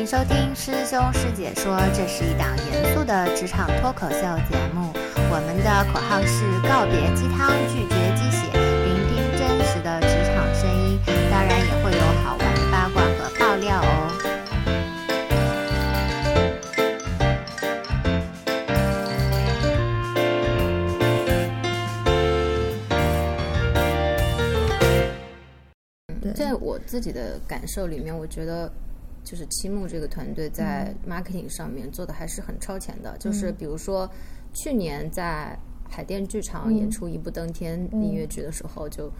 欢迎收听师兄师姐说，这是一档严肃的职场脱口秀节目。我们的口号是告别鸡汤，拒绝鸡血，聆听真实的职场声音。当然也会有好玩的八卦和爆料哦。对在我自己的感受里面，我觉得就是七木这个团队在嗯。marketing 上面做的还是很超前的。就是比如说去年在海淀剧场演出《一步登天》音乐剧的时候，就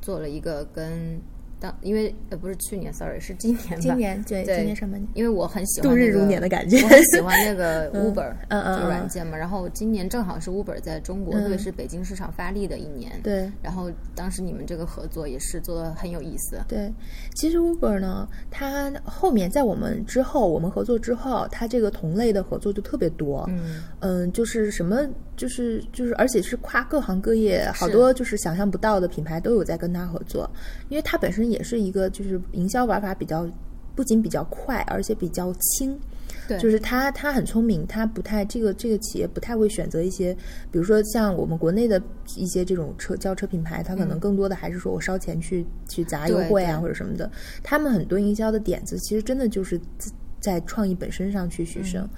做了一个跟当因为呃不是去年，sorry 是今年吧？今年对对今年上半年，因为我很喜欢、度那个、日如年的感觉我很喜欢那个 嗯 Uber 嗯嗯这个软嗯件嘛。然后今年正好是 Uber 在中国，嗯特别是北京市场发力的一年。对然后当时你们这个合作也是做的很有意思。对，其实 Uber 呢，它后面在我们之后，我们合作之后，它这个同类的合作就特别多。嗯嗯，就是什么，就是就是，而且是跨各行各业，好多就是想象不到的品牌都有在跟它合作，因为它本身也是一个就是营销玩法比较，不仅比较快，而且比较轻。对。就是他他很聪明，他不太这个这个企业不太会选择一些，比如说像我们国内的一些这种车轿车品牌，它可能更多的还是说我烧钱去去砸优惠啊或者什么的，他们很多营销的点子其实真的就是在创意本身上去取胜。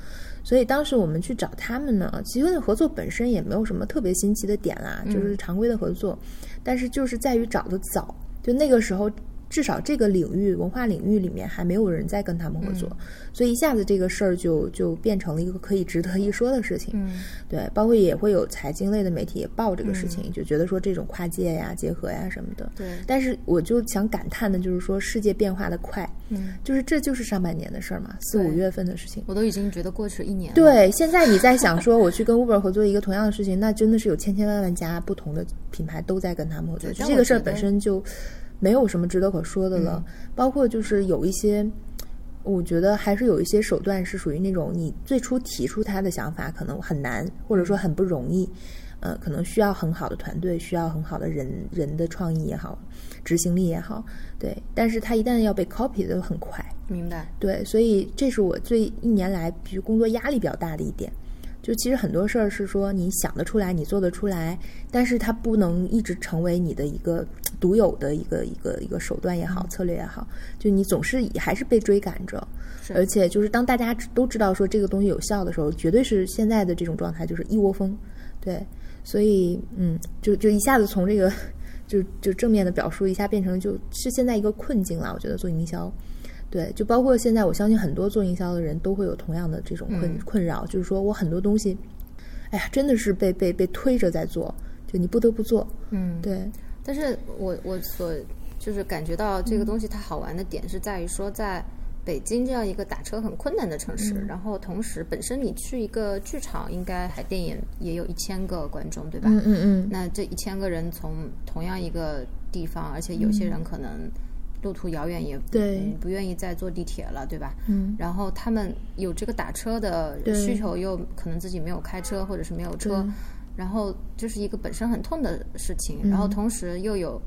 所以当时我们去找他们呢，其实那合作本身也没有什么特别新奇的点啦，就是常规的合作，但是就是在于找的早，就那个时候。至少这个领域文化领域里面还没有人在跟他们合作，所以一下子这个事儿就就变成了一个可以值得一说的事情。嗯对，包括也会有财经类的媒体也报这个事情，就觉得说这种跨界呀、结合呀什么的。对但是我就想感叹的就是说，世界变化的快，嗯，就是这就是上半年的事儿嘛，四五月份的事情。我都已经觉得过去了一年了。对，现在你在想说我去跟 Uber 合作一个同样的事情，那真的是有千千万万家不同的品牌都在跟他们合作，这个事儿本身就没有什么值得可说的了。包括就是有一些，我觉得还是有一些手段是属于那种你最初提出他的想法可能很难，或者说很不容易。呃，可能需要很好的团队，需要很好的人人的创意也好，执行力也好，对。但是它一旦要被 copy 的很快，明白。对，所以这是我最一年来，比如工作压力比较大的一点。就其实很多事儿是说你想得出来，你做得出来，但是它不能一直成为你的一个独有的一个一个一个手段也好，策略也好，就你总是还是被追赶着。而且就是当大家都知道说这个东西有效的时候，绝对是现在的这种状态就是一窝蜂，对。所以嗯，就就一下子从这个 就就正面的表述一下变成就是现在一个困境了。我觉得做营销。对，就包括现在，我相信很多做营销的人都会有同样的这种困、嗯困扰，就是说我很多东西，哎呀，真的是被被被推着在做，就你不得不做。嗯，对，但是我我所就是感觉到这个东西它好玩的点是在于说，在北京这样一个打车很困难的城市，然后同时本身你去一个剧场，应该海淀也也有一千个观众，对吧？嗯嗯嗯，那这一千个人从同样一个地方，而且有些人可能路途遥远，也对。嗯不愿意再坐地铁了，对吧？嗯，然后他们有这个打车的需求，又可能自己没有开车或者是没有车，然后这是一个本身很痛的事情，然后同时又有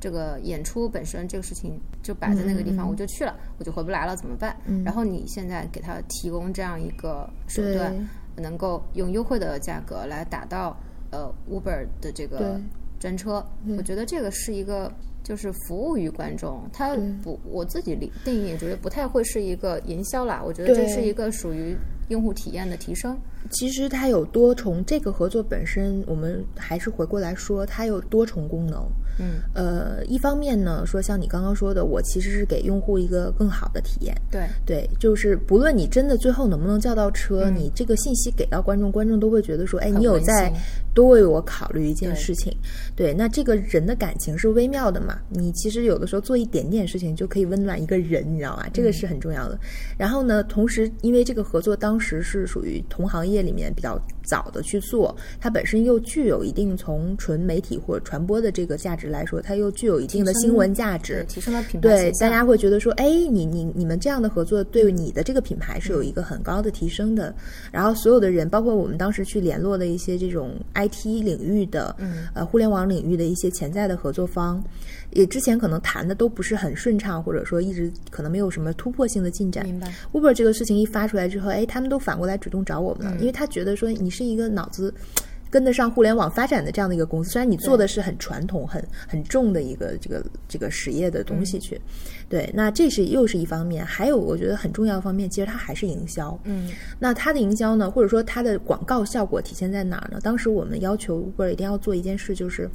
这个演出本身这个事情就摆在那个地方，我就去了，我就回不来了，怎么办？然后你现在给他提供这样一个手段，能够用优惠的价格来打到呃 Uber 的这个专车，我觉得这个是一个。就是服务于观众，它不，我自己理定义觉得不太会是一个营销啦。我觉得这是一个属于用户体验的提升。其实它有多重，这个合作本身，我们还是回过来说，它有多重功能。嗯，呃，一方面呢，说像你刚刚说的，我其实是给用户一个更好的体验。对，对，就是不论你真的最后能不能叫到车，你这个信息给到观众，观众都会觉得说，哎，你有在多为我考虑一件事情。对，那这个人的感情是微妙的嘛？你其实有的时候做一点点事情就可以温暖一个人，你知道吗？这个是很重要的。然后呢，同时因为这个合作当时是属于同行业里面比较早的去做，它本身又具有一定从纯媒体或者传播的这个价值来说，它又具有一定的新闻价值，提升了品牌对，大家会觉得说，哎，你你你们这样的合作对你的这个品牌是有一个很高的提升的。然后所有的人，包括我们当时去联络的一些这种 IT 领域的，嗯，呃，互联网领域的一些潜在的合作方，也之前可能谈的都不是很顺畅，或者说一直可能没有什么突破性的进展。明白。Uber 这个事情一发出来之后，哎，他们都反过来主动找我们了，因为他觉得说你是一个脑子。跟得上互联网发展的这样的一个公司，虽然你做的是很传统、很很重的一个这个这个实业的东西去，对，那这是又是一方面。还有我觉得很重要的方面，其实它还是营销。嗯，那它的营销呢，或者说它的广告效果体现在哪儿呢？当时我们要求 Uber 一定要做一件事，就是。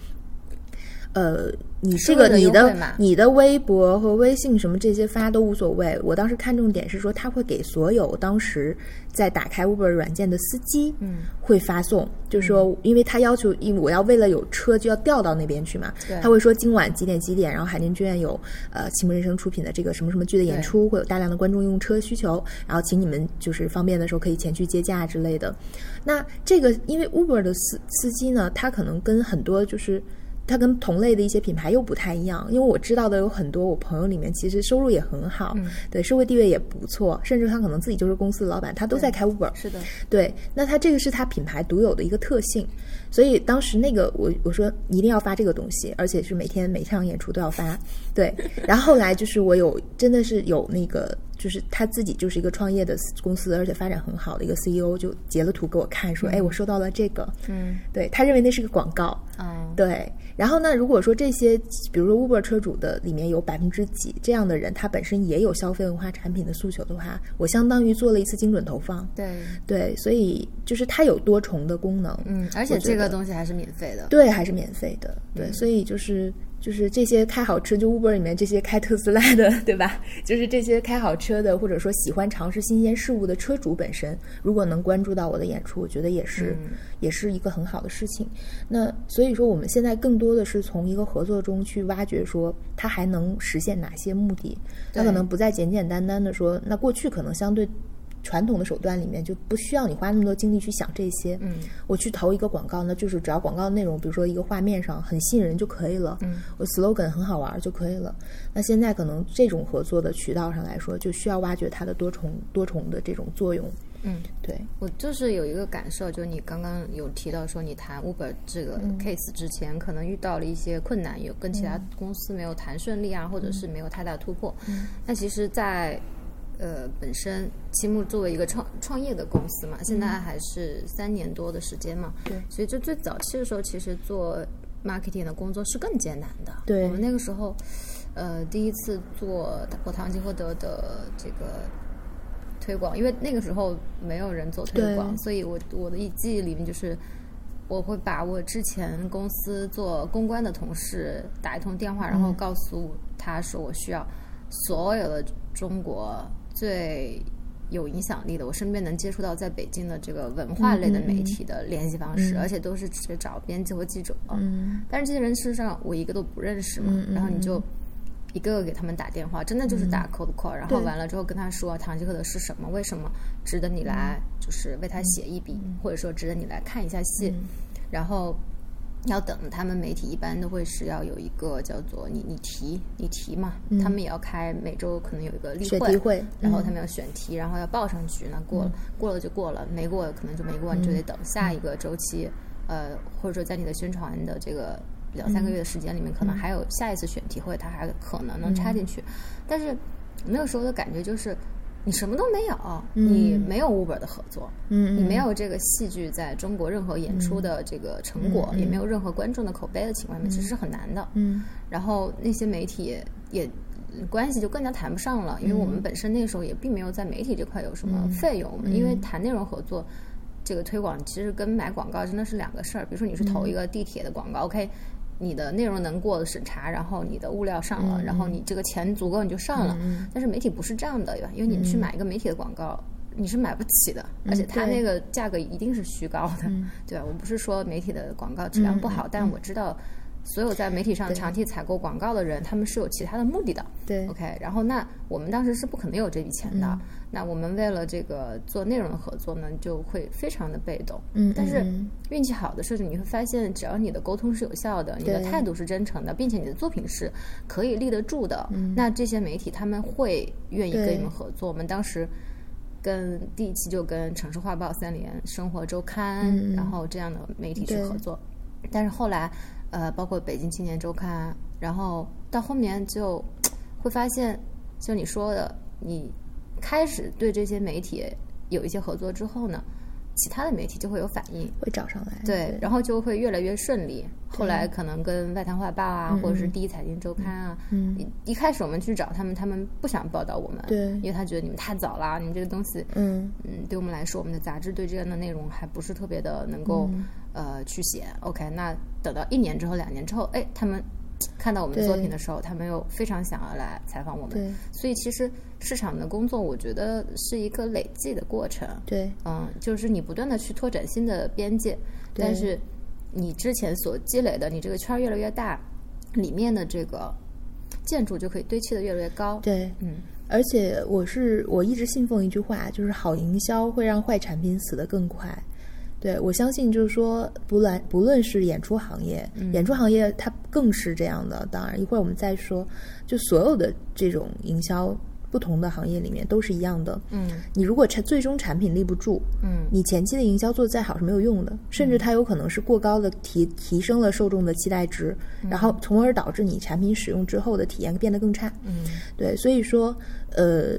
呃，你这个你的你的微博和微信什么这些发都无所谓。我当时看重点是说，他会给所有当时在打开 Uber 软件的司机，嗯，会发送，就是说，因为他要求，因为我要为了有车就要调到那边去嘛，他会说今晚几点几点，然后海淀剧院有呃启幕人生出品的这个什么什么剧的演出，会有大量的观众用车需求，然后请你们就是方便的时候可以前去接驾之类的。那这个因为 Uber 的司司机呢，他可能跟很多就是。它跟同类的一些品牌又不太一样，因为我知道的有很多，我朋友里面其实收入也很好，对社会地位也不错，甚至他可能自己就是公司的老板，他都在开 Uber。是的，对，那他这个是他品牌独有的一个特性，所以当时那个我我说一定要发这个东西，而且是每天每场演出都要发，对。然后后来就是我有真的是有那个，就是他自己就是一个创业的公司，而且发展很好的一个 CEO，就截了图给我看，说，哎，我收到了这个，嗯，对他认为那是个广告，嗯，对。然后呢？如果说这些，比如说 Uber 车主的里面有百分之几这样的人，他本身也有消费文化产品的诉求的话，我相当于做了一次精准投放。对对，所以就是它有多重的功能。嗯，而且这个东西还是免费的。对，还是免费的。对，所以就是。就是这些开好车，就 Uber 里面这些开特斯拉的，对吧？就是这些开好车的，或者说喜欢尝试新鲜事物的车主本身，如果能关注到我的演出，我觉得也是，也是一个很好的事情。那所以说，我们现在更多的是从一个合作中去挖掘，说它还能实现哪些目的？它可能不再简简单单的说，那过去可能相对。传统的手段里面就不需要你花那么多精力去想这些。嗯，我去投一个广告，那就是只要广告内容，比如说一个画面上很吸引人就可以了。嗯，我 slogan 很好玩就可以了。那现在可能这种合作的渠道上来说，就需要挖掘它的多重多重的这种作用。嗯，对我就是有一个感受，就你刚刚有提到说你谈 Uber 这个 case 之前，可能遇到了一些困难，有跟其他公司没有谈顺利啊，或者是没有太大突破。嗯，那其实，在呃，本身七木作为一个创创业的公司嘛，现在还是三年多的时间嘛，对，所以就最早期的时候，其实做 marketing 的工作是更艰难的。对，我们那个时候，呃，第一次做我堂吉诃德的这个推广，因为那个时候没有人做推广，所以我我的一记忆里面就是，我会把我之前公司做公关的同事打一通电话，然后告诉他说我需要所有的中国。最有影响力的，我身边能接触到在北京的这个文化类的媒体的联系方式，而且都是直接找编辑或记者。嗯，但是这些人事实上我一个都不认识嘛。然后你就一个个给他们打电话，真的就是打 cold call，然后完了之后跟他说《唐吉诃德》是什么，为什么值得你来，就是为他写一笔，或者说值得你来看一下戏，然后。要等他们媒体一般都会是要有一个叫做你你提你提嘛，他们也要开每周可能有一个例会，然后他们要选题，然后要报上去，那过了过了就过了，没过可能就没过，你就得等下一个周期，呃，或者说在你的宣传的这个两三个月的时间里面，可能还有下一次选题会，他还可能能插进去，但是那个时候的感觉就是。你什么都没有，你没有 Uber 的合作，你没有这个戏剧在中国任何演出的这个成果，也没有任何观众的口碑的情况下面，其实是很难的。嗯，然后那些媒体也关系就更加谈不上了，因为我们本身那时候也并没有在媒体这块有什么费用，因为谈内容合作，这个推广其实跟买广告真的是两个事儿。比如说你是投一个地铁的广告，OK。你的内容能过审查，然后你的物料上了，然后你这个钱足够你就上了。但是媒体不是这样的？因为你去买一个媒体的广告，你是买不起的，而且它那个价格一定是虚高的，对吧？我不是说媒体的广告质量不好，但我知道所有在媒体上长期采购广告的人，他们是有其他的目的的。对，OK。然后那我们当时是不可能有这笔钱的。那我们为了这个做内容的合作呢，就会非常的被动。嗯，但是嗯运气好的是，你会发现，只要你的沟通是有效的，你的态度是真诚的，并且你的作品是可以立得住的，嗯那这些媒体他们会愿意跟你们合作。我们当时跟第一期就跟城市画报、三联生活周刊，嗯然后这样的媒体去合作。但是后来，呃，包括北京青年周刊，然后到后面就会发现，就你说的，你开始对这些媒体有一些合作之后呢，其他的媒体就会有反应。会找上来。对，然后就会越来越顺利。后来可能跟外滩画报啊，嗯或者是第一财经周刊啊，嗯一一开始我们去找他们，他们不想报道我们，对因为他觉得你们太早了，你们这个东西，嗯嗯，对我们来说，我们的杂志对这样的内容还不是特别的能够、嗯呃去写。OK，那等到一年之后、两年之后，哎，他们看到我们的作品的时候，他们又非常想要来采访我们。所以其实市场的工作，我觉得是一个累计的过程。对嗯，就是你不断的去拓展新的边界，但是你之前所积累的，你这个圈儿越来越大，里面的这个建筑就可以堆砌的越来越高。，对，嗯，而且我是我一直信奉一句话，就是好营销会让坏产品死得更快。对我相信，就是说，不论不论是演出行业，演出行业它更是这样的。当然，一会儿我们再说，就所有的这种营销，不同的行业里面都是一样的。嗯你如果产最终产品立不住，嗯你前期的营销做得再好是没有用的，甚至它有可能是过高的提提升了受众的期待值，然后从而导致你产品使用之后的体验变得更差。嗯对，所以说，呃，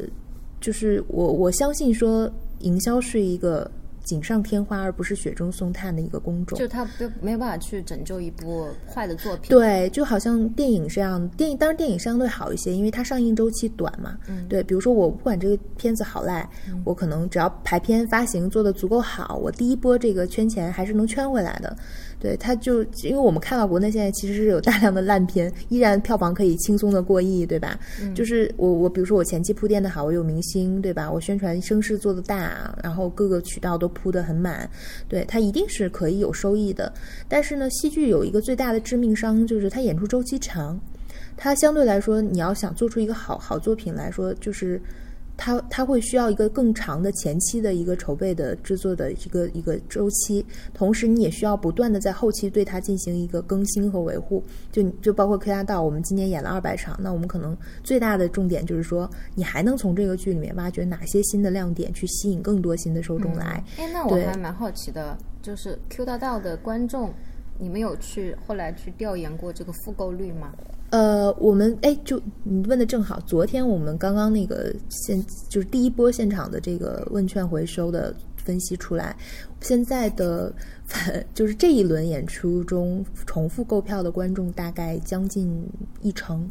就是我我相信说，营销是一个锦上添花，而不是雪中送炭的一个工种就。他不没有办法去拯救一部坏的作品。对，就好像电影这样，电影当然电影相对好一些，因为它上映周期短嘛。嗯对，比如说我不管这个片子好赖，我可能只要排片发行做的足够好，我第一波这个圈钱还是能圈回来的。对，他就因为我们看到国内现在其实是有大量的烂片，依然票房可以轻松的过亿，对吧？就是我我比如说我前期铺垫的好，我有明星，对吧？我宣传声势做得大，然后各个渠道都铺得很满，对它一定是可以有收益的。但是呢，戏剧有一个最大的致命伤，就是它演出周期长。它相对来说，你要想做出一个好好作品来说，就是它它会需要一个更长的前期的一个筹备的制作的一个一个周期，同时你也需要不断的在后期对它进行一个更新和维护。就就包括《柯达道》，我们今年演了二百场，那我们可能最大的重点就是说，你还能从这个剧里面挖掘哪些新的亮点，去吸引更多新的受众来。哎，那我还蛮好奇的，就是 Q 大道的观众，你们有去后来去调研过这个复购率吗？呃，我们哎，就你问的正好，昨天我们刚刚那个现就是第一波现场的这个问卷回收的分析出来，现在的反就是这一轮演出中重复购票的观众大概将近一成，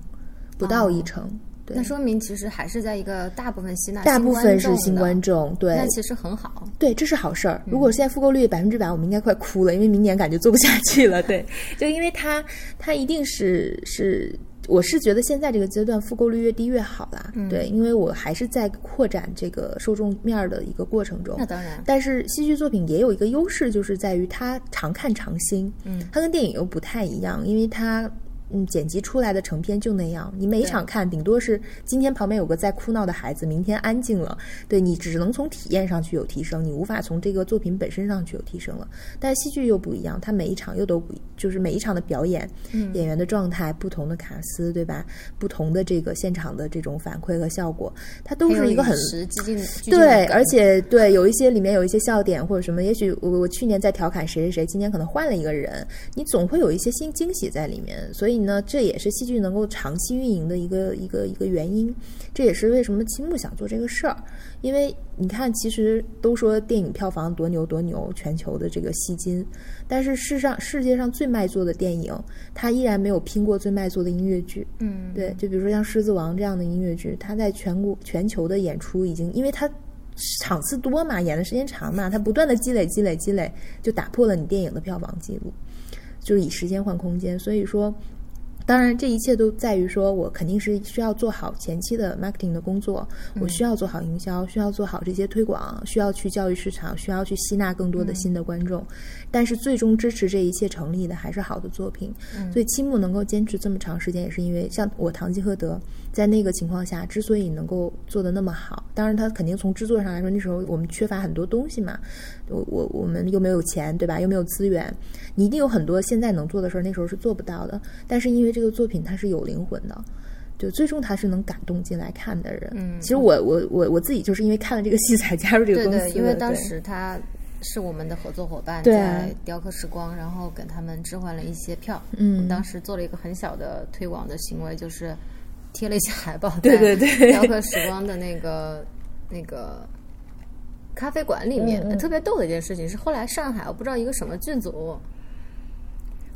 不到一成。对那，说明其实还是在一个大部分吸纳大部分是新观众众，对，那其实很好。对，这是好事儿。如果现在复购率百分之百，我们应该快哭了，因为明年感觉做不下去了。对，就因为它它一定是是，我是觉得现在这个阶段复购率越低越好啦。对，因为我还是在扩展这个受众面儿的一个过程中。那当然，但是戏剧作品也有一个优势，就是在于它常看常新。嗯，它跟电影又不太一样，因为它。嗯，剪辑出来的成片就那样，你每一场看，顶多是今天旁边有个在哭闹的孩子，明天安静了，对你只能从体验上去有提升，你无法从这个作品本身上去有提升了。但是戏剧又不一样，它每一场又都不，就是每一场的表演，嗯演员的状态、不同的卡司，对吧？不同的这个现场的这种反馈和效果，它都是一个很对，而且对有一些里面有一些笑点或者什么，也许我我去年在调侃谁谁谁，今年可能换了一个人，你总会有一些新惊喜在里面。所以呢，这也是戏剧能够长期运营的一个一个一个原因。这也是为什么青木想做这个事儿，因为你看，其实都说电影票房多牛多牛，全球的这个吸金，但是世上世界上最卖座的电影，它依然没有拼过最卖座的音乐剧。嗯，对，就比如说像《狮子王》这样的音乐剧，它在全国全球的演出已经，因为它场次多嘛，演的时间长嘛，它不断的积累积累积累，就打破了你电影的票房记录，就是以时间换空间。所以说，当然，这一切都在于说我肯定是需要做好前期的 marketing 的工作，我需要做好营销，需要做好这些推广，需要去教育市场，需要去吸纳更多的新的观众。但是最终支持这一切成立的还是好的作品。所以青木能够坚持这么长时间，也是因为像我《堂吉诃德》在那个情况下之所以能够做的那么好，当然他肯定从制作上来说，那时候我们缺乏很多东西嘛，我我我们又没有钱，对吧？又没有资源，你一定有很多现在能做的事儿，那时候是做不到的。但是因为这个作品它是有灵魂的，就最终它是能感动进来看的人。嗯其实我我我我自己就是因为看了这个戏才加入这个对公司的，对，因为当时他是我们的合作伙伴，对在雕刻时光，然后给他们置换了一些票。嗯当时做了一个很小的推广的行为，就是贴了一些海报，对对对雕刻时光的那个那个。咖啡馆里面、嗯嗯特别逗的一件事情是，后来上海我不知道一个什么剧组，他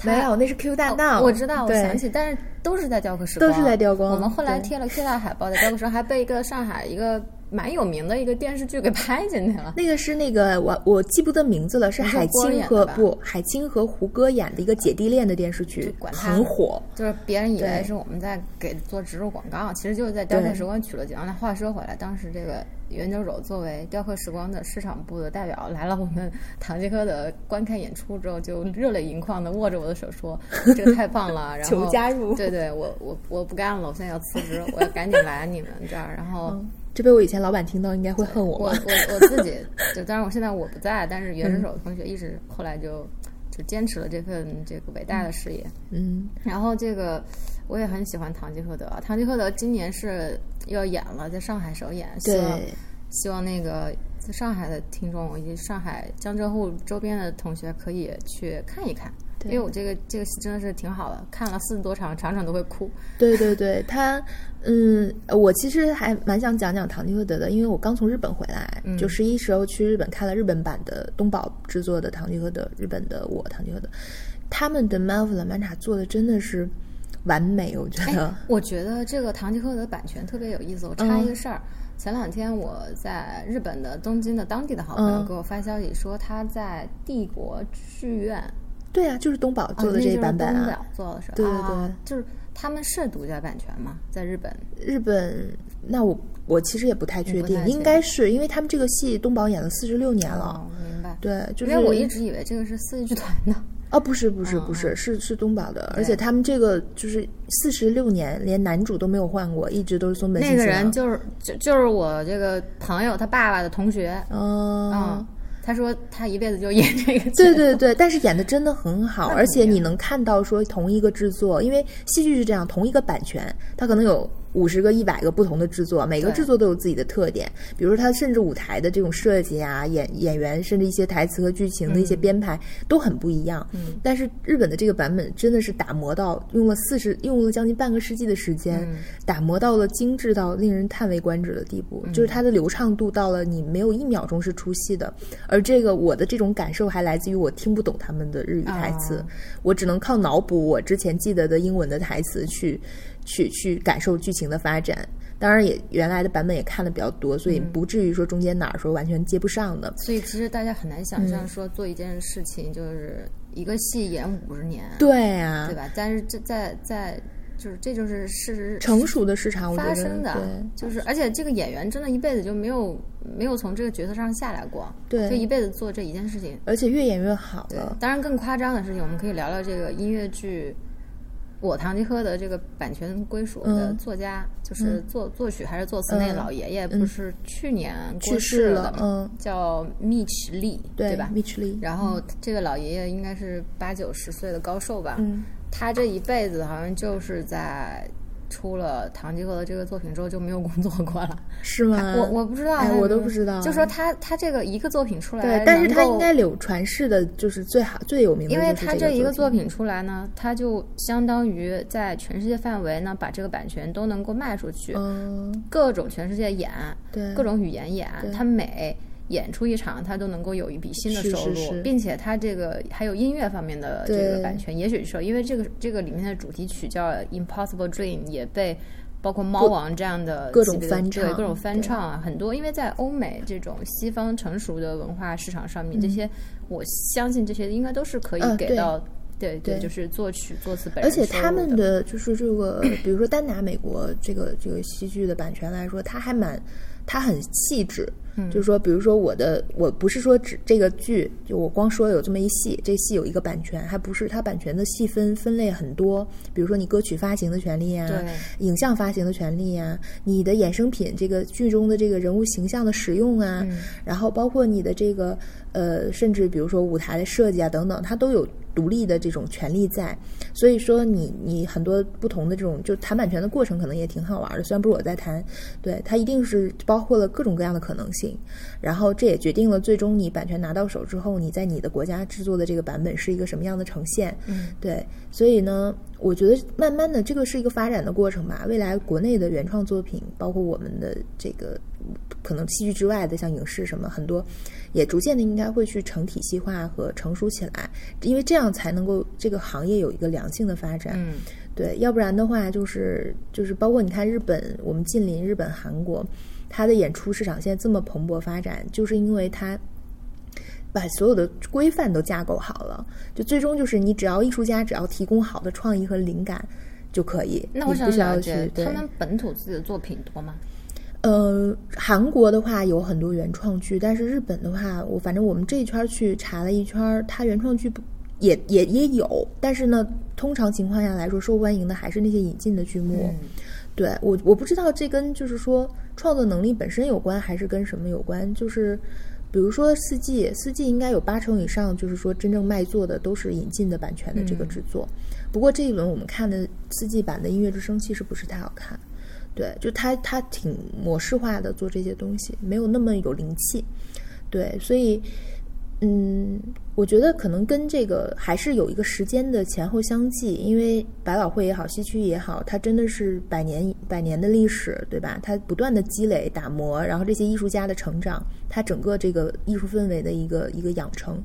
没有，那是 Q 大闹、哦我知道，我想起，但是都是在雕刻时光，都是在雕。光我们后来贴了 Q 大海报，在雕刻时光还被一个上海一个蛮有名的一个电视剧给拍进去了。那个是那个我我记不得名字了，是海清演的吧和不海清和胡歌演的一个姐弟恋的电视剧，管他很火。就是别人以为是我们在给做植入广告，其实就是在雕刻时光取了景。那话说回来，当时这个袁九肘作为雕刻时光的市场部的代表来了我们唐吉诃德观看演出之后，就热泪盈眶的握着我的手说：“这个太棒了！”然后求加入对对，我我我不干了，我现在要辞职，我要赶紧来你们这儿。然后。这被我以前老板听到，应该会恨我我吧？我我自己，就当然我现在我不在，但是袁之手同学一直后来就就坚持了这份这个伟大的事业。嗯，然后这个我也很喜欢《堂吉诃德》，《堂吉诃德》今年是要演了，在上海首演，希望，希望那个在上海的听众以及上海江浙沪周边的同学可以去看一看。因为我这个这个戏真的是挺好的，看了四十多场，场场都会哭。对对对，他，嗯，我其实还蛮想讲讲唐吉诃德的，因为我刚从日本回来，嗯就十一时候去日本看了日本版的东宝制作的唐吉诃德，日本的我唐吉诃德，他们的塔做的真的是完美，我觉得。我觉得这个《堂吉诃德》版权特别有意思。我插一个事儿，前两天我在日本的东京的当地的好朋友嗯给我发消息说，他在帝国剧院对啊，就是东宝哦做的这一版本啊。宝做的是吧？对对啊对就是他们是独家版权吗？在日本？日本，那我我其实也不太确定，应该是因为他们这个戏东宝演了四十六年了。哦，明白。对，就是因为我一直以为这个是四季剧团的。哦，不是不是嗯不是，是是东宝的，而且他们这个就是四十六年，连男主都没有换过，一直都是松本那个。人就是就就是我这个朋友他爸爸的同学。嗯嗯，他说他一辈子就演这个。对对对，但是演的真的很好，而且你能看到说同一个制作，因为戏剧是这样，同一个版权，它可能有五十个、一百个不同的制作，每个制作都有自己的特点。比如说，它甚至舞台的这种设计啊、演演员，甚至一些台词和剧情的一些编排、都很不一样。嗯，但是日本的这个版本真的是打磨到用了四十，用了将近半个世纪的时间，嗯。打磨到了精致到令人叹为观止的地步，就是它的流畅度到了你没有一秒钟是出戏的。而这个我的这种感受还来自于我听不懂他们的日语台词，啊。我只能靠脑补我之前记得的英文的台词去去去感受剧情的发展。当然也原来的版本也看的比较多，所以不至于说中间哪儿说完全接不上的。所以其实大家很难想嗯象说做一件事情就是一个戏演五十年，对啊，对吧？但是这在在就是这就是事实成熟的市场，发生的对，就是而且这个演员真的一辈子就没有没有从这个角色上下来过，对就一辈子做这一件事情。而且越演越好了，。当然更夸张的事情，我们可以聊聊这个音乐剧。我堂吉诃德这个版权归属的嗯。作家，就是作作曲还是作词那嗯。老爷爷，不是去年过去世了吗？嗯叫密奇利，对吧？米奇利，然后这个老爷爷应该是八九十岁的高寿吧，嗯。他这一辈子好像就是在出了《堂吉诃德》这个作品之后就没有工作过了。是吗？我我不知道，哎我都不知道就说他他这个一个作品出来，对，但是他应该流传世的就是最好最有名的，因为他这一个作作品出来呢，他就相当于在全世界范围呢，把这个版权都能够卖出去，嗯，各种全世界演，对，各种语言演对，他每演出一场，他都能够有一笔新的收入，是。是并且他这个还有音乐方面的这个版权，也许是因为这个这个里面的主题曲叫《Impossible Dream》，也被。包括猫王这样的各种翻唱对各种翻唱啊，很多，因为在欧美这种西方成熟的文化市场上面，这些我相信这些应该都是可以给到对对就是作曲作词本人而且他们的的就是这个，比如说单拿美国这个这个戏剧的版权来说，它还蛮，它很细致。嗯就是说，比如说我的，我不是说只这个剧，就我光说有这么一戏，这戏有一个版权，还不是它版权的细分分类很多。比如说你歌曲发行的权利啊，对影像发行的权利啊，你的衍生品这个剧中的这个人物形象的使用啊，嗯然后包括你的这个呃，甚至比如说舞台的设计啊等等，它都有独立的这种权利在。所以说你你很多不同的这种就谈版权的过程可能也挺好玩的，虽然不是我在谈，对它一定是包括了各种各样的可能性，然后这也决定了最终你版权拿到手之后，你在你的国家制作的这个版本是一个什么样的呈现。嗯，对，所以呢，我觉得慢慢的这个是一个发展的过程吧。未来国内的原创作品，包括我们的这个可能戏剧之外的，像影视什么很多，也逐渐的应该会去成体系化和成熟起来，因为这样才能够这个行业有一个良性的发展。嗯对，要不然的话，就是就是包括你看日本，我们近邻日本、韩国，它的演出市场现在这么蓬勃发展，就是因为它把所有的规范都架构好了，就最终就是你只要艺术家只要提供好的创意和灵感就可以，那我想了解去他们本土自己的作品多吗？呃，韩国的话有很多原创剧，但是日本的话，我反正我们这一圈儿去查了一圈儿，它原创剧不也也也有，但是呢，通常情况下来说，受欢迎的还是那些引进的剧目。嗯对我我不知道这跟就是说创作能力本身有关，还是跟什么有关？就是比如说四季，四季应该有八成以上，就是说真正卖座的都是引进的版权的这个制作。不过这一轮我们看的四季版的《音乐之声》其实不是太好看。对，就他他挺模式化的做这些东西，没有那么有灵气。对，所以嗯，我觉得可能跟这个还是有一个时间的前后相继，因为百老汇也好，西区也好，它真的是百年百年的历史，对吧？它不断的积累、打磨，然后这些艺术家的成长，它整个这个艺术氛围的一个一个养成，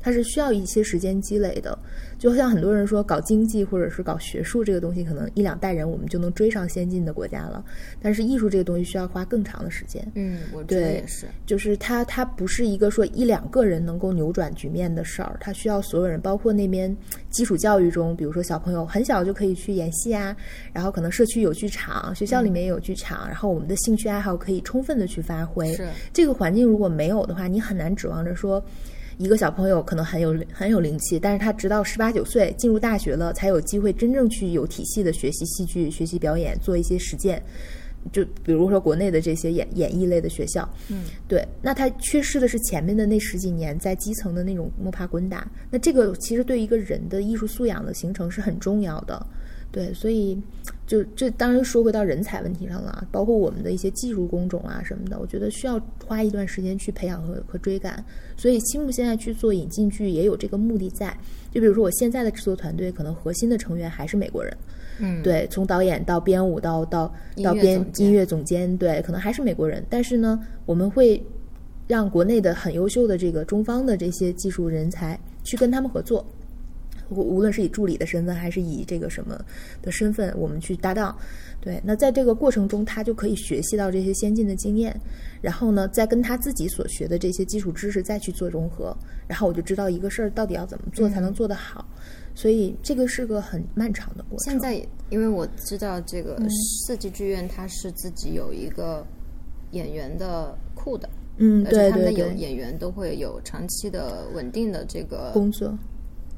它是需要一些时间积累的。就像很多人说，搞经济或者是搞学术这个东西，可能一两代人我们就能追上先进的国家了，但是艺术这个东西需要花更长的时间。嗯，我觉得也是。就是它，它不是一个说一两个人能够扭转局面的事儿，它需要所有人，包括那边基础教育中，比如说小朋友很小就可以去演戏啊，然后可能社区有剧场，学校里面也有剧场，然后我们的兴趣爱好可以充分的去发挥。是这个环境如果没有的话，你很难指望着说。一个小朋友可能很有很有灵气，但是他直到十八九岁进入大学了，才有机会真正去有体系的学习戏剧、学习表演，做一些实践。就比如说国内的这些演演艺类的学校，嗯，对，那他缺失的是前面的那十几年在基层的那种摸爬滚打。那这个其实对一个人的艺术素养的形成是很重要的。对，所以就这当然说回到人才问题上了啊，包括我们的一些技术工种啊什么的，我觉得需要花一段时间去培养和和追赶。所以青木现在去做引进剧也有这个目的在。就比如说我现在的制作团队，可能核心的成员还是美国人，嗯，对，从导演到编舞到到到编音乐总监，对，可能还是美国人。但是呢，我们会让国内的很优秀的这个中方的这些技术人才去跟他们合作。无无论是以助理的身份，还是以这个什么的身份，我们去搭档。对，那在这个过程中，他就可以学习到这些先进的经验，然后呢，再跟他自己所学的这些基础知识再去做融合，然后我就知道一个事儿到底要怎么做才能做得好。所以这个是个很漫长的过程。现在因为我知道这个嗯四季剧院它是自己有一个演员的库的，嗯，而且对他们的有对对，演员都会有长期的稳定的这个工作，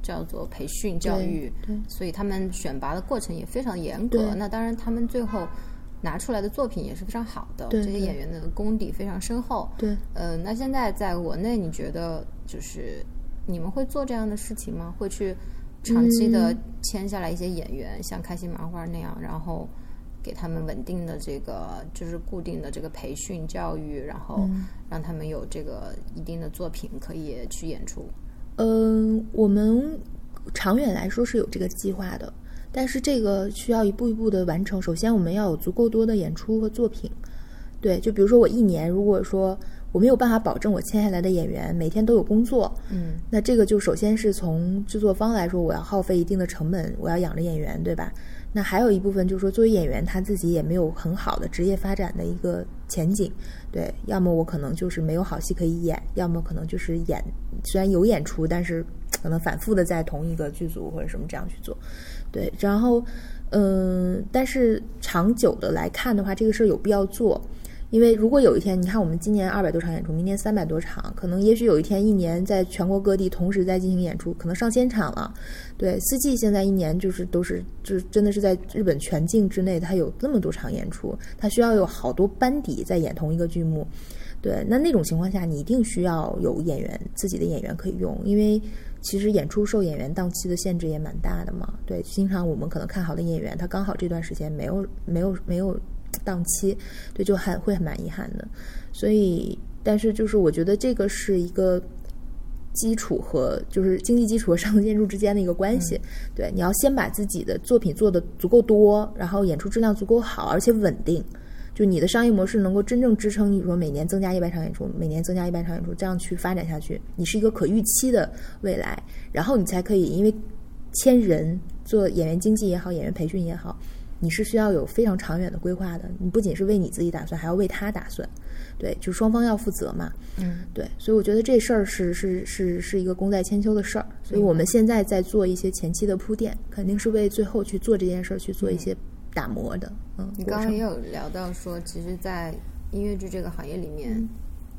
叫做培训教育，对所以他们选拔的过程也非常严格。那当然，他们最后拿出来的作品也是非常好的，这些演员的功底非常深厚。对，呃，那现在在国内，你觉得就是你们会做这样的事情吗？会去长期的嗯签下来一些演员，像开心麻花那样，然后给他们稳定的这个就是固定的这个培训教育，然后嗯让他们有这个一定的作品可以去演出。嗯，我们长远来说是有这个计划的，但是这个需要一步一步的完成。首先，我们要有足够多的演出和作品。对，就比如说我一年，如果说我没有办法保证我签下来的演员每天都有工作，嗯那这个就首先是从制作方来说，我要耗费一定的成本，我要养着演员，对吧？那还有一部分就是说，作为演员他自己也没有很好的职业发展的一个前景，对，要么我可能就是没有好戏可以演，要么可能就是演虽然有演出，但是可能反复的在同一个剧组或者什么这样去做，对，然后嗯，但是长久的来看的话，这个事儿有必要做。因为如果有一天，你看我们今年二百多场演出，明年三百多场，可能也许有一天一年在全国各地同时在进行演出，可能上千场了。对，四季现在一年就是都是就真的是在日本全境之内，它有那么多场演出，它需要有好多班底在演同一个剧目。对，那那种情况下，你一定需要有演员自己的演员可以用，因为其实演出受演员档期的限制也蛮大的嘛。对，经常我们可能看好的演员，他刚好这段时间没有没有没有。档期，对，就还会蛮遗憾的，所以，但是就是我觉得这个是一个基础和就是经济基础和上层建筑之间的一个关系。对，你要先把自己的作品做的足够多，然后演出质量足够好，而且稳定，就你的商业模式能够真正支撑你说每年增加一百场演出，每年增加一百场演出，这样去发展下去，你是一个可预期的未来，然后你才可以因为签人做演员经济也好，演员培训也好。你是需要有非常长远的规划的，你不仅是为你自己打算，还要为他打算，对，就双方要负责嘛，嗯，对，所以我觉得这事儿是是是是一个功在千秋的事儿，所以我们现在在做一些前期的铺垫，肯定是为最后去做这件事儿去做一些打磨的，嗯。你刚刚也有聊到说，其实，在音乐剧这个行业里面。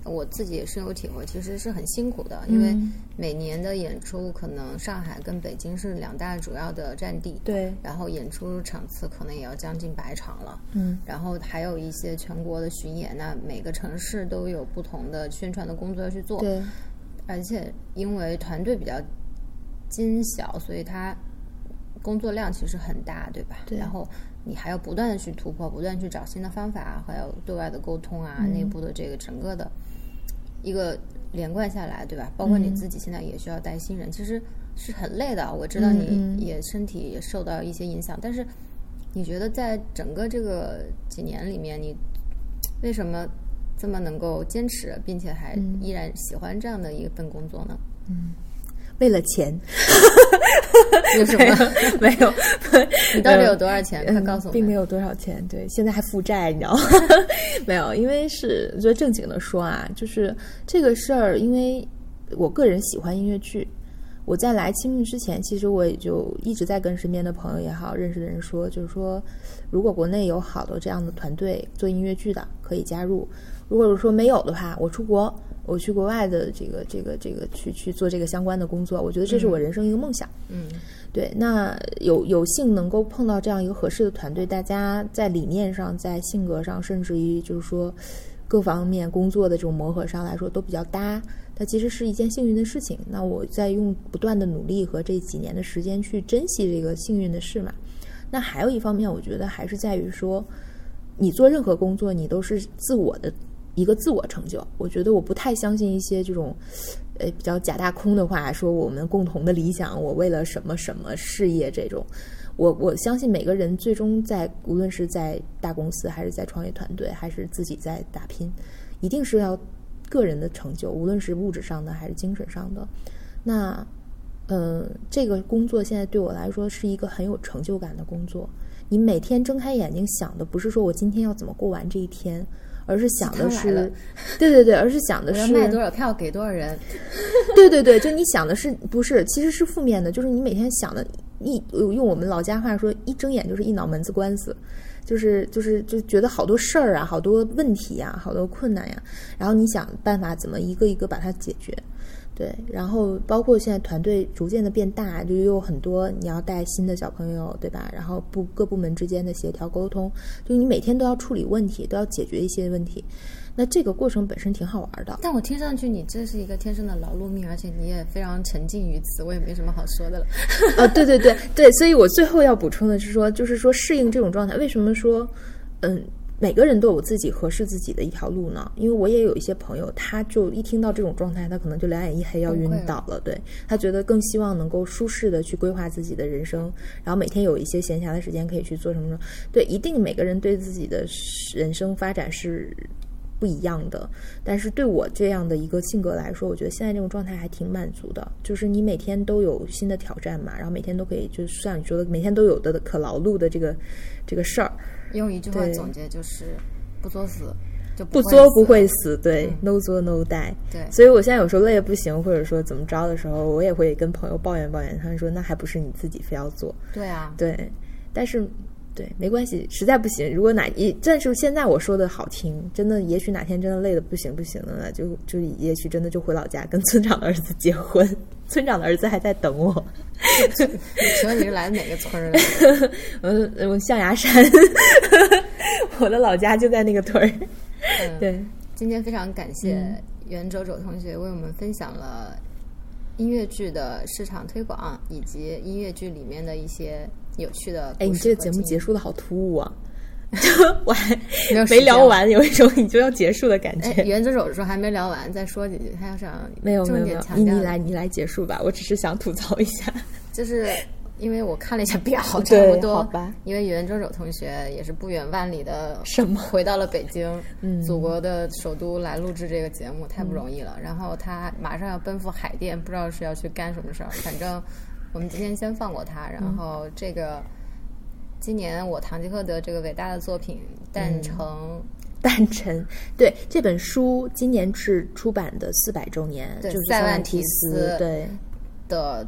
我自己也深有体会，其实是很辛苦的，因为每年的演出可能上海跟北京是两大主要的战地，对，然后演出场次可能也要将近百场了，嗯，然后还有一些全国的巡演，那每个城市都有不同的宣传的工作要去做，对，而且因为团队比较精小，所以他工作量其实很大，对吧？对，然后。你还要不断的去突破，不断去找新的方法，还有对外的沟通啊，内部的这个整个的一个连贯下来，对吧？包括你自己现在也需要带新人，其实是很累的。我知道你也身体也受到一些影响，但是你觉得在整个这个几年里面，你为什么这么能够坚持，并且还依然喜欢这样的一份工作呢？嗯。为了钱，有什么没有？你到底有多少钱？快告诉我！并没有多少钱，对，现在还负债，你知道吗？没有，因为是我觉得正经的说啊，就是这个事儿，因为我个人喜欢音乐剧。我在来青木之前，其实我也就一直在跟身边的朋友也好，认识的人说，就是说，如果国内有好多这样的团队做音乐剧的，可以加入；如果说没有的话，我出国。我去国外的这个这个这个去去做这个相关的工作，我觉得这是我人生一个梦想。嗯，对。那有有幸能够碰到这样一个合适的团队，大家在理念上、在性格上，甚至于就是说各方面工作的这种磨合上来说都比较搭，它其实是一件幸运的事情。那我在用不断的努力和这几年的时间去珍惜这个幸运的事嘛。那还有一方面，我觉得还是在于说，你做任何工作，你都是自我的。一个自我成就，我觉得我不太相信一些这种，呃，比较假大空的话，说我们共同的理想，我为了什么什么事业这种，我我相信每个人最终在无论是在大公司还是在创业团队，还是自己在打拼，一定是要个人的成就，无论是物质上的还是精神上的。那，嗯，这个工作现在对我来说是一个很有成就感的工作。你每天睁开眼睛想的不是说我今天要怎么过完这一天。而是想的是，对对对，而是想的是卖多少票给多少人。对对对，就你想的是不是？其实是负面的，就是你每天想的，一用我们老家话说，一睁眼就是一脑门子官司，就是就是就觉得好多事儿啊，好多问题呀，好多困难呀，然后你想办法怎么一个一个把它解决。对，然后包括现在团队逐渐的变大，就有很多你要带新的小朋友，对吧？然后部各部门之间的协调沟通，就你每天都要处理问题，都要解决一些问题。那这个过程本身挺好玩的。但我听上去你这是一个天生的劳碌命，而且你也非常沉浸于此，我也没什么好说的了。啊，对对对对，所以我最后要补充的是说，就是说适应这种状态，为什么说嗯？每个人都有自己合适自己的一条路呢，因为我也有一些朋友，他就一听到这种状态，他可能就两眼一黑要晕倒了。对他觉得更希望能够舒适的去规划自己的人生，然后每天有一些闲暇的时间可以去做什么什么。对，一定每个人对自己的人生发展是不一样的，但是对我这样的一个性格来说，我觉得现在这种状态还挺满足的，就是你每天都有新的挑战嘛，然后每天都可以，就像你说的，每天都有的可劳碌的这个这个事儿。用一句话总结就是，不作死，就不作不会死，对、嗯 n o 作 no die。对所以我现在有时候累的不行，或者说怎么着的时候，我也会跟朋友抱怨抱怨，他们说那还不是你自己非要做，对啊，对，但是。对，没关系，实在不行，如果哪一，但是现在我说的好听，真的，也许哪天真的累的不行不行的了，就就也许真的就回老家跟村长的儿子结婚，村长的儿子还在等我，请问你是来自哪个村儿的？嗯我，象牙山，我的老家就在那个屯儿，嗯，对，今天非常感谢嗯袁周周同学为我们分享了音乐剧的市场推广，以及音乐剧里面的一些有趣的哎，你这个节目结束的好突兀啊！我还没有没聊完，有一种你就要结束的感哎，觉。袁周周说还没聊完，再说几句，他要想没有没重有没有，你来你来结束吧，我只是想吐槽一下。就是因为我看了一下表，差不多，好吧因为袁周周同学也是不远万里的什么回到了北京，嗯祖国的首都来录制这个节目，太不容易了。然后他马上要奔赴海淀，不知道是要去干什么事儿。反正我们今天先放过他，然后这个。今年我堂吉诃德这个伟大的作品诞成，诞辰，对这本书今年是出版的四百周年，对就是塞万万提提斯对的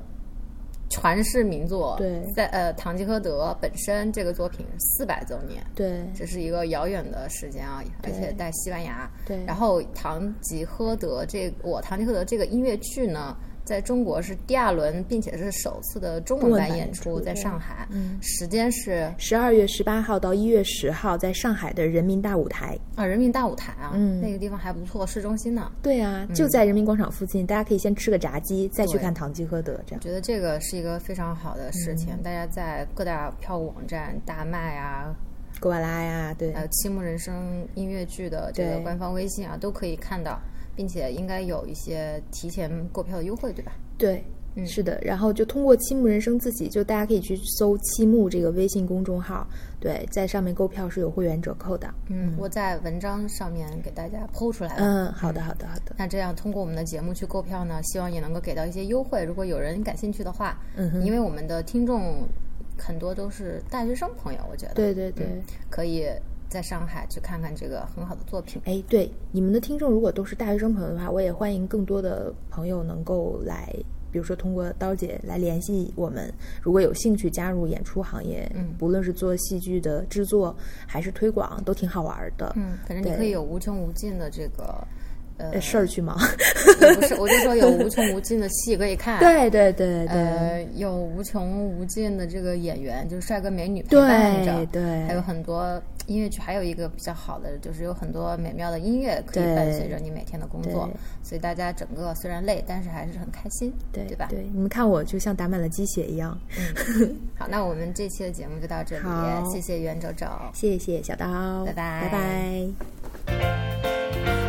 传世名作，对在呃堂吉诃德本身这个作品四百周年，对这是一个遥远的时间啊，而且在西班牙。对然后堂吉诃德这我堂吉诃德这个音乐剧呢，在中国是第二轮，并且是首次的中文版版演出，在上海。嗯时间是十二月十八号到一月十号，在上海的人民大舞台。啊人民大舞台啊，嗯那个地方还不错，市中心呢。对啊，就在人民广场附近，大家可以先吃个炸鸡，再去看《堂吉诃德》这样。觉得这个是一个非常好的事情，嗯大家在各大票务网站、大麦啊，格瓦拉呀，对还有七木人生音乐剧的这个官方微信啊，都可以看到，并且应该有一些提前购票的优惠，对吧？对，嗯是的。然后就通过七木人生自己，就大家可以去搜“七木”这个微信公众号，对，在上面购票是有会员折扣的。嗯，我在文章上面给大家剖出来了。嗯，好的，好的，好的。那这样通过我们的节目去购票呢，希望也能够给到一些优惠。如果有人感兴趣的话，嗯哼因为我们的听众很多都是大学生朋友，我觉得对对对。可以在上海去看看这个很好的作品。哎，对，你们的听众如果都是大学生朋友的话，我也欢迎更多的朋友能够来，比如说通过刀姐来联系我们。如果有兴趣加入演出行业，嗯不论是做戏剧的制作还是推广，都挺好玩的。嗯，反正你可以有无穷无尽的这个呃呃，事儿去忙。不是，我就说有无穷无尽的戏可以看。对对对对、呃，有无穷无尽的这个演员，就是帅哥美女陪伴着，对对，还有很多音乐剧，还有一个比较好的就是有很多美妙的音乐可以伴随着你每天的工作，所以大家整个虽然累，但是还是很开心，对对吧？对，你们看我就像打满了鸡血一样。嗯好，那我们这期的节目就到这里，谢谢袁周周。谢谢小刀，拜拜拜拜。